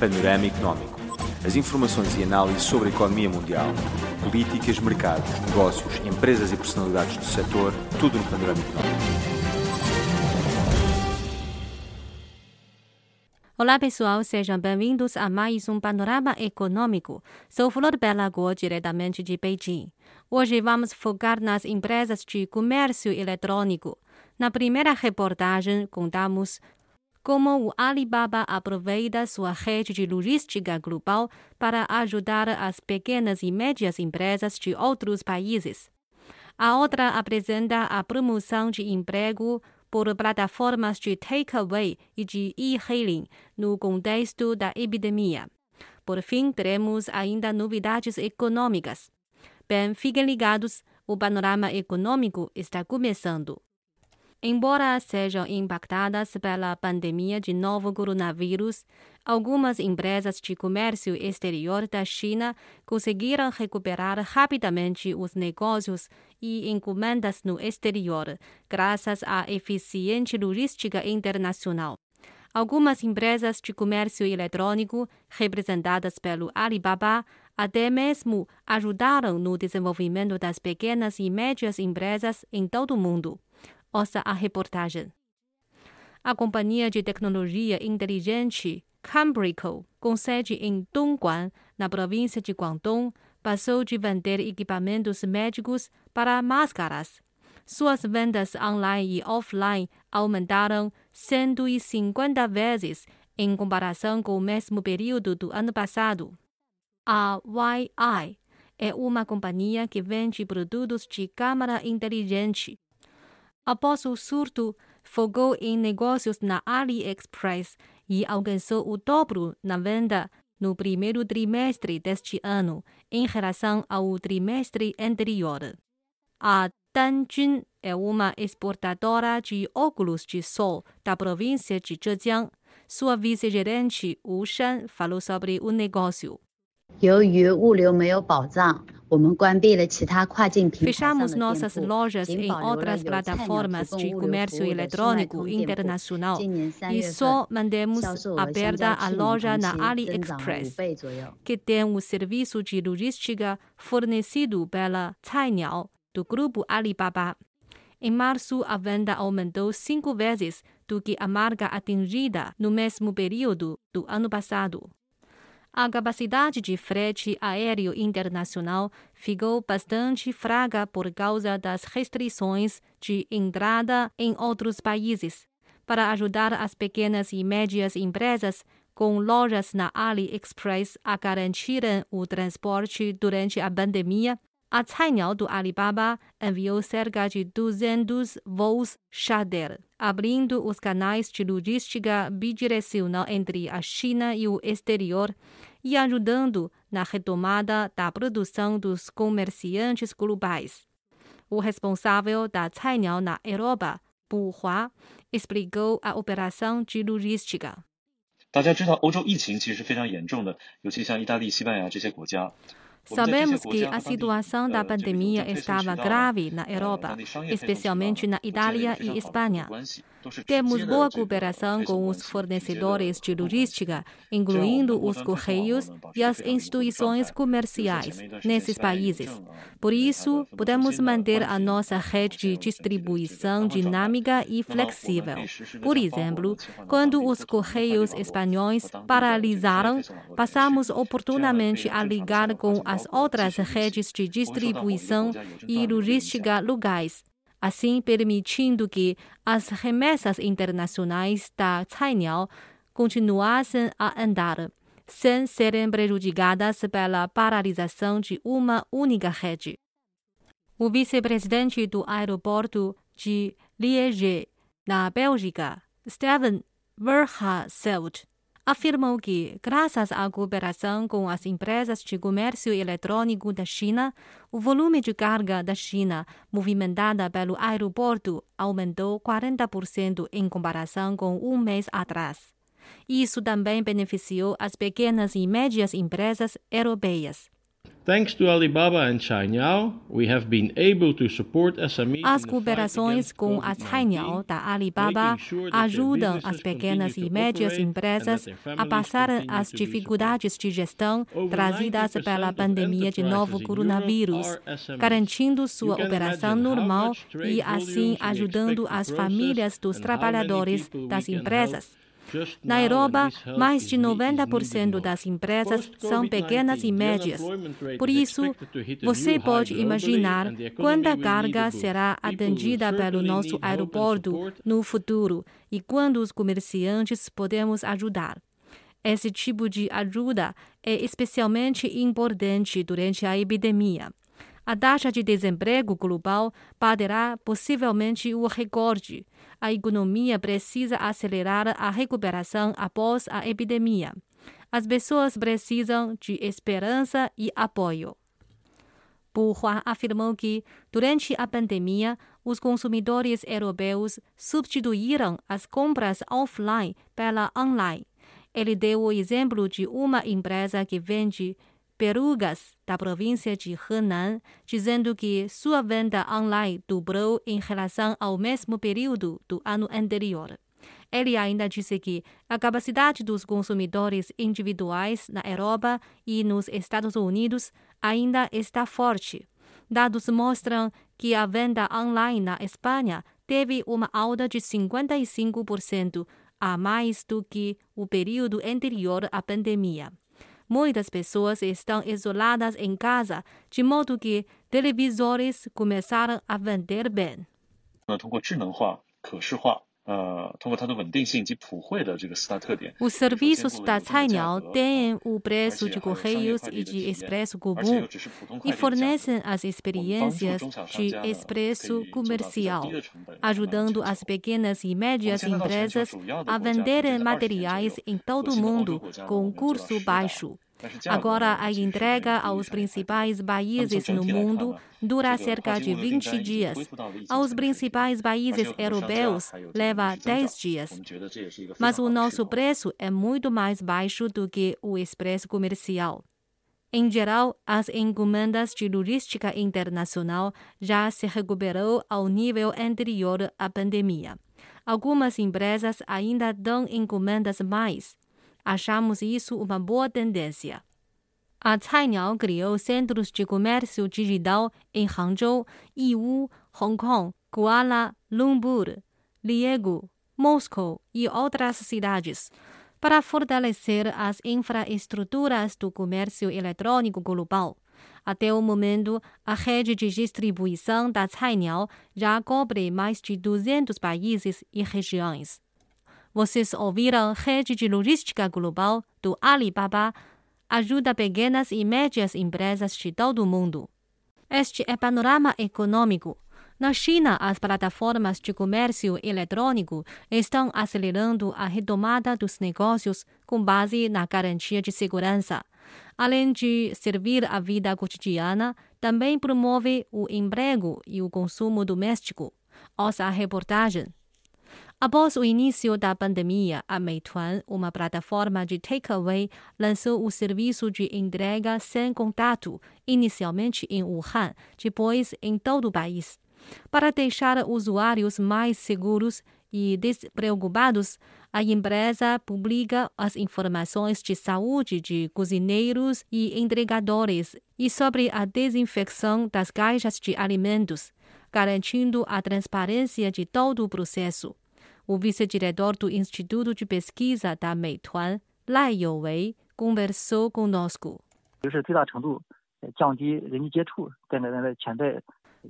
Panorama Económico. As informações e análises sobre a economia mundial, políticas, mercado, negócios, empresas e personalidades do setor, tudo no Panorama Económico. Olá pessoal, sejam bem-vindos a mais um Panorama Econômico. Sou Flor Belagor, diretamente de Beijing. Hoje vamos focar nas empresas de comércio eletrônico. Na primeira reportagem, contamos como o Alibaba aproveita sua rede de logística global para ajudar as pequenas e médias empresas de outros países. A outra apresenta a promoção de emprego por plataformas de takeaway e de e-hailing no contexto da epidemia. Por fim, teremos ainda novidades econômicas. Bem, fiquem ligados, o panorama econômico está começando. Embora sejam impactadas pela pandemia de novo coronavírus, algumas empresas de comércio exterior da China conseguiram recuperar rapidamente os negócios e encomendas no exterior, graças à eficiente logística internacional. Algumas empresas de comércio eletrônico, representadas pelo Alibaba, até mesmo ajudaram no desenvolvimento das pequenas e médias empresas em todo o mundo. Ouça a reportagem. A companhia de tecnologia inteligente Cambrico, com sede em Dongguan, na província de Guangdong, passou de vender equipamentos médicos para máscaras. Suas vendas online e offline aumentaram 150 vezes em comparação com o mesmo período do ano passado. A YI é uma companhia que vende produtos de câmara inteligente após o surto, fogou em negócios na AliExpress e alcançou o dobro na venda no primeiro trimestre deste ano, em relação ao trimestre anterior. A Danjun é uma exportadora de óculos de sol da província de Zhejiang. Sua vice-gerente Wu Shan falou sobre o negócio 由于物流没有保障，我们关闭了其他跨境平台上的 Fechamos 店 nossas 铺， lojas 仅 em 保留了 outras 有菜鸟 plataformas 提 de 供物流 comércio 服务的新麦 eletrônico 通店铺。 internacional 今年三 e 月 só 份， mantemos 销售额相 aberta 较 a 去年 loja 同 na 期增长了五 AliExpress, 倍左右。 que tem o serviço de logística fornecido pela Cainiao, do grupo Alibaba. Em março, a venda aumentou cinco vezes do que a marca atingida no mesmo período do ano passado. A capacidade de frete aéreo internacional ficou bastante fraca por causa das restrições de entrada em outros países. Para ajudar as pequenas e médias empresas com lojas na AliExpress a garantirem o transporte durante a pandemia, a Cainiao do Alibaba enviou cerca de 200 voos charter, abrindo os canais de logística bidirecional entre a China e o exterior e ajudando na retomada da produção dos comerciantes globais. O responsável da Cainiao na Europa, Bu Hua, explicou a operação de logística. 大家知道，欧洲疫情其实非常严重的，尤其像意大利、西班牙这些国家。我们在这些 Sabemos 国 que 家 a 和当地 situação 呃 da 这个 pandemia 这个 estava 配送渠道 grave na 呃 Europa, 当地商业配送渠道 especialmente na 都建立了 Itália 非 e 常好的 Espanha. Temos boa cooperação com os fornecedores de logística, incluindo os correios e as instituições comerciais nesses países. Por isso, podemos manter a nossa rede de distribuição dinâmica e flexível. Por exemplo, quando os correios espanhóis paralisaram, passamos oportunamente a ligar com as outras redes de distribuição e logística locais assim permitindo que as remessas internacionais da Cainiao continuassem a andar, sem serem prejudicadas pela paralisação de uma única rede. O vice-presidente do aeroporto de Liège, na Bélgica, Steven Verhaaselt, afirmou que, graças à cooperação com as empresas de comércio eletrônico da China, o volume de carga da China movimentada pelo aeroporto aumentou 40% em comparação com um mês atrás. Isso também beneficiou as pequenas e médias empresas europeias. Thanks to Alibaba and Cainiao, we have been able to support SMEs As cooperações com a Cainiao da Alibaba ajudam as pequenas e médias empresas a passar as dificuldades de gestão trazidas pela pandemia de novo coronavírus, garantindo sua operação normal e assim ajudando as famílias dos trabalhadores das empresas. Na Europa, mais de 90% das empresas são pequenas e médias. Por isso, você pode imaginar quanta carga será atendida pelo nosso aeroporto no futuro e quando os comerciantes podemos ajudar. Esse tipo de ajuda é especialmente importante durante a epidemia. A taxa de desemprego global baterá possivelmente o recorde. A economia precisa acelerar a recuperação após a epidemia. As pessoas precisam de esperança e apoio. Hua afirmou que, durante a pandemia, os consumidores europeus substituíram as compras offline pela online. Ele deu o exemplo de uma empresa que vende perugas da província de Henan, dizendo que sua venda online dobrou em relação ao mesmo período do ano anterior. Ele ainda disse que a capacidade dos consumidores individuais na Europa e nos Estados Unidos ainda está forte. Dados mostram que a venda online na Espanha teve uma alta de 55% a mais do que o período anterior à pandemia Muitas pessoas estão isoladas em casa, de modo que televisores começaram a vender bem. 通过智能化、可视化 os serviços da Cainiao têm o preço de correios e de expresso comum e fornecem as experiências de expresso comercial, ajudando as pequenas e médias empresas a venderem materiais em todo o mundo com custo baixo. Agora, a entrega aos principais países no mundo dura cerca de 20 dias. Aos principais países europeus, leva 10 dias. Mas o nosso preço é muito mais baixo do que o expresso comercial. Em geral, as encomendas de logística internacional já se recuperou ao nível anterior à pandemia. Algumas empresas ainda dão encomendas mais. Achamos isso uma boa tendência. A Cainiao criou centros de comércio digital em Hangzhou, Yiwu, Hong Kong, Kuala Lumpur, Liego, Moscou e outras cidades, para fortalecer as infraestruturas do comércio eletrônico global. Até o momento, a rede de distribuição da Cainiao já cobre mais de 200 países e regiões. Vocês ouviram Rede de Logística Global do Alibaba ajuda pequenas e médias empresas de todo o mundo. Este é panorama econômico. Na China, as plataformas de comércio eletrônico estão acelerando a retomada dos negócios com base na garantia de segurança. Além de servir a vida cotidiana, também promove o emprego e o consumo doméstico. Ouça a reportagem. Após o início da pandemia, a Meituan, uma plataforma de takeaway, lançou o serviço de entrega sem contato, inicialmente em Wuhan, depois em todo o país. Para deixar usuários mais seguros e despreocupados, a empresa publica as informações de saúde de cozinheiros e entregadores e sobre a desinfecção das caixas de alimentos, garantindo a transparência de todo o processo. O vice-diretor do Instituto de Pesquisa da Meituan, Lai Youwei, conversou conosco.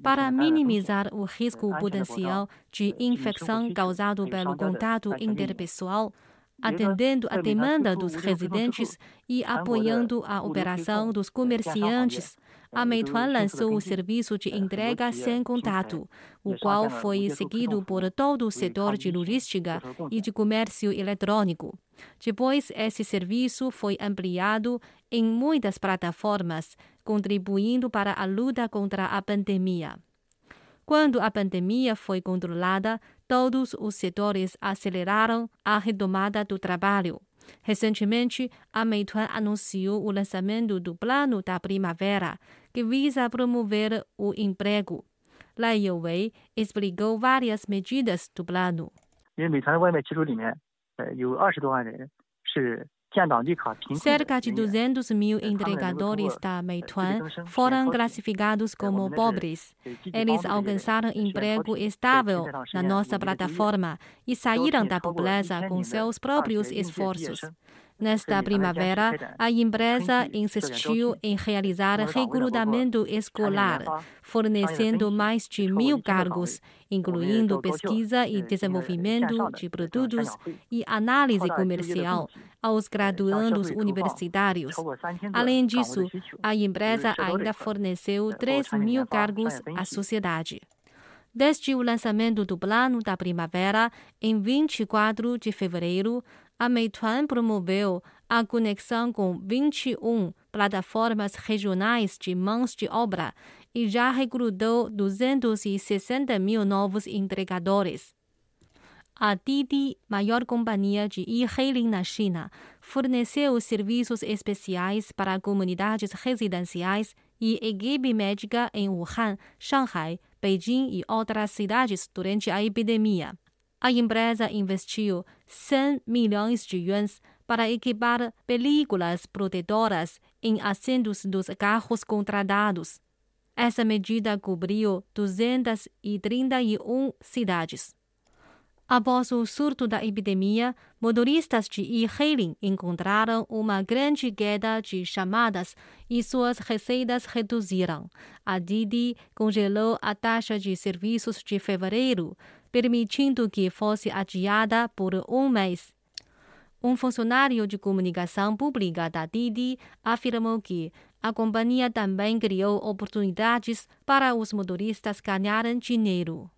Para minimizar o risco potencial de infecção causado pelo contato interpessoal, atendendo a demanda dos residentes e apoiando a operação dos comerciantes, a Meituan lançou o serviço de entrega sem contato, o qual foi seguido por todo o setor de logística e de comércio eletrônico. Depois, esse serviço foi ampliado em muitas plataformas, contribuindo para a luta contra a pandemia. Quando a pandemia foi controlada, todos os setores aceleraram a retomada do trabalho. Recentemente, a Meituan anunciou o lançamento do Plano da Primavera, que visa promover o emprego. Lai Youwei explicou várias medidas do plano. Cerca de 200 mil entregadores da Meituan foram classificados como pobres. Eles alcançaram emprego estável na nossa plataforma e saíram da pobreza com seus próprios esforços. Nesta primavera, a empresa insistiu em realizar recrutamento escolar, fornecendo mais de mil cargos, incluindo pesquisa e desenvolvimento de produtos e análise comercial aos graduandos universitários. Além disso, a empresa ainda forneceu 3 mil cargos à sociedade. Desde o lançamento do Plano da Primavera, em 24 de fevereiro, a Meituan promoveu a conexão com 21 plataformas regionais de mãos de obra e já recrutou 260 mil novos entregadores. A Didi, maior companhia de e-hailing na China, forneceu serviços especiais para comunidades residenciais e equipe médica em Wuhan, Shanghai, Beijing e outras cidades durante a epidemia a empresa investiu 100 milhões de yuans para equipar películas protetoras em assentos dos carros contratados. Essa medida cobriu 231 cidades. Após o surto da epidemia, motoristas de e-hailing encontraram uma grande queda de chamadas e suas receitas reduziram. A Didi congelou a taxa de serviços de fevereiro, permitindo que fosse adiada por um mês. Um funcionário de comunicação pública da Didi afirmou que a companhia também criou oportunidades para os motoristas ganharem dinheiro.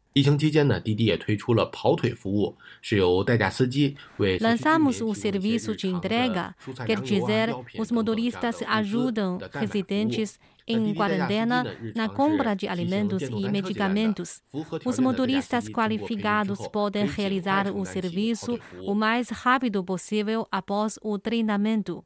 Lançamos o serviço de entrega, quer dizer, os motoristas ajudam residentes em quarentena na compra de alimentos e medicamentos. Os motoristas qualificados podem realizar o serviço o mais rápido possível após o treinamento.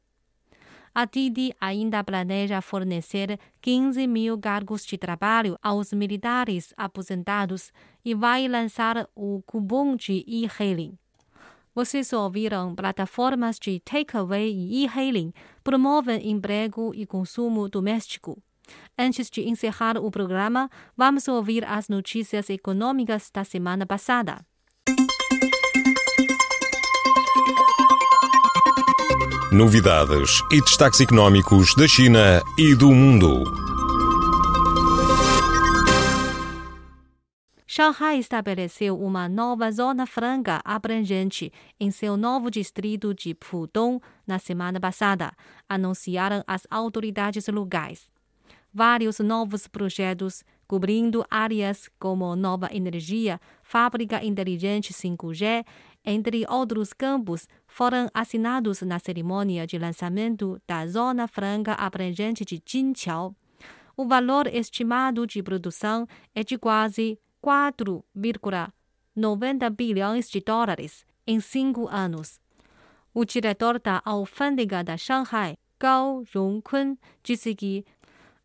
A Didi ainda planeja fornecer 15 mil cargos de trabalho aos militares aposentados e vai lançar o cupom de e-hailing. Vocês ouviram plataformas de takeaway e e-hailing promovem emprego e consumo doméstico. Antes de encerrar o programa, vamos ouvir as notícias econômicas da semana passada. Novidades e destaques económicos da China e do mundo. Shanghai estabeleceu uma nova zona franca abrangente em seu novo distrito de Pudong na semana passada, anunciaram as autoridades locais. Vários novos projetos cobrindo áreas como nova energia, fábrica inteligente 5G, entre outros campos, foram assinados na cerimônia de lançamento da Zona Franca Abrangente de Jinqiao. O valor estimado de produção é de quase 4,90 bilhões de dólares em cinco anos. O diretor da alfândega da Shanghai, Gao Rongkun, disse que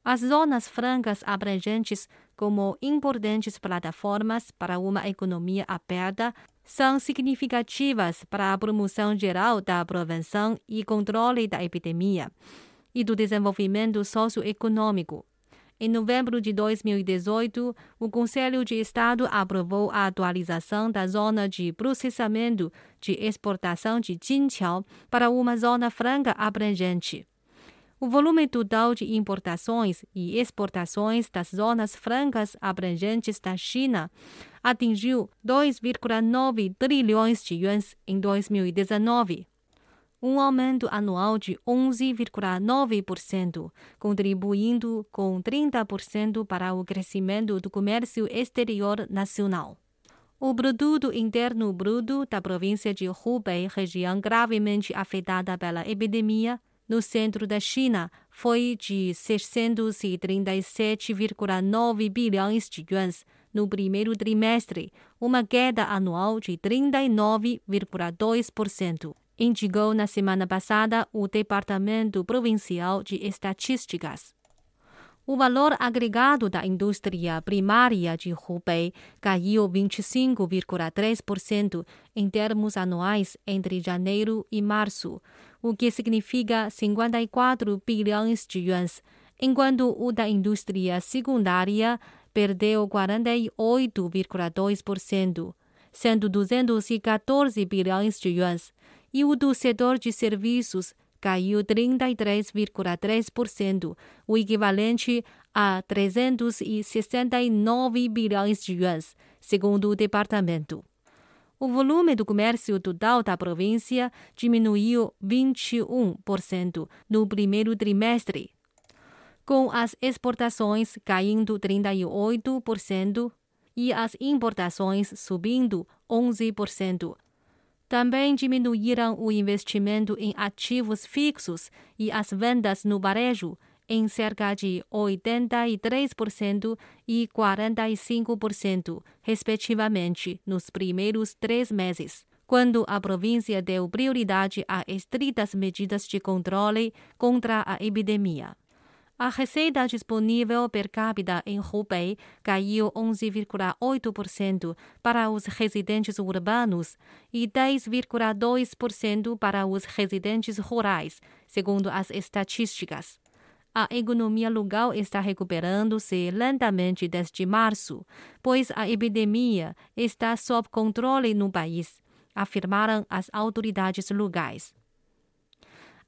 as zonas francas abrangentes, como importantes plataformas para uma economia aberta, são significativas para a promoção geral da prevenção e controle da epidemia e do desenvolvimento socioeconômico. Em novembro de 2018, o Conselho de Estado aprovou a atualização da zona de processamento de exportação de Jinqiao para uma zona franca abrangente. O volume total de importações e exportações das zonas francas abrangentes da China atingiu 2,9 trilhões de yuans em 2019, um aumento anual de 11,9%, contribuindo com 30% para o crescimento do comércio exterior nacional. O produto interno bruto da província de Hubei, região gravemente afetada pela epidemia, no centro da China foi de 637,9 bilhões de yuans no primeiro trimestre, uma queda anual de 39,2%, indicou na semana passada o Departamento Provincial de Estatísticas. O valor agregado da indústria primária de Hubei caiu 25,3% em termos anuais entre janeiro e março, o que significa 54 bilhões de yuans, enquanto o da indústria secundária perdeu 48,2%, sendo 214 bilhões de yuans, e o do setor de serviços caiu 33,3%, o equivalente a 369 bilhões de yuans, segundo o departamento. O volume do comércio total da província diminuiu 21% no primeiro trimestre, com as exportações caindo 38% e as importações subindo 11%. Também diminuíram o investimento em ativos fixos e as vendas no varejo em cerca de 83% e 45%, respectivamente, nos primeiros três meses, quando a província deu prioridade a estritas medidas de controle contra a epidemia. A receita disponível per capita em Hubei caiu 11,8% para os residentes urbanos e 10,2% para os residentes rurais, segundo as estatísticas. A economia local está recuperando-se lentamente desde março, pois a epidemia está sob controle no país, afirmaram as autoridades locais.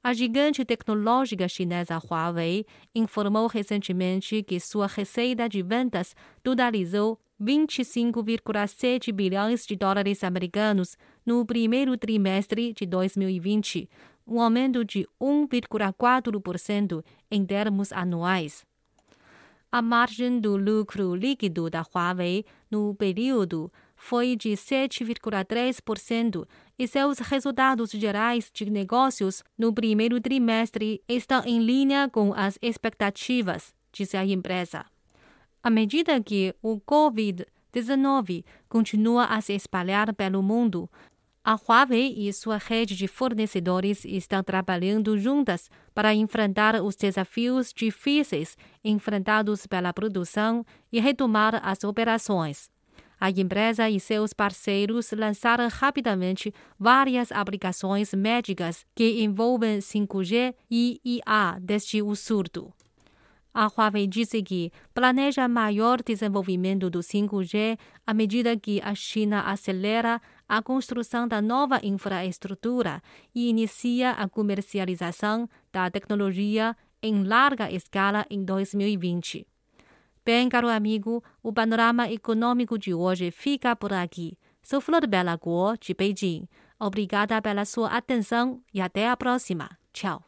A gigante tecnológica chinesa Huawei informou recentemente que sua receita de vendas totalizou 25,7 bilhões de dólares americanos no primeiro trimestre de 2020, um aumento de 1,4% em termos anuais. A margem do lucro líquido da Huawei no período foi de 7,3% e seus resultados gerais de negócios no primeiro trimestre estão em linha com as expectativas, disse a empresa. À medida que o Covid-19 continua a se espalhar pelo mundo, a Huawei e sua rede de fornecedores estão trabalhando juntas para enfrentar os desafios difíceis enfrentados pela produção e retomar as operações. A empresa e seus parceiros lançaram rapidamente várias aplicações médicas que envolvem 5G e IA desde o surto. A Huawei disse que planeja maior desenvolvimento do 5G à medida que a China acelera a construção da nova infraestrutura e inicia a comercialização da tecnologia em larga escala em 2020. Bem, caro amigo, o panorama econômico de hoje fica por aqui. Sou Flor Bela Guo, de Beijing. Obrigada pela sua atenção e até a próxima. Tchau.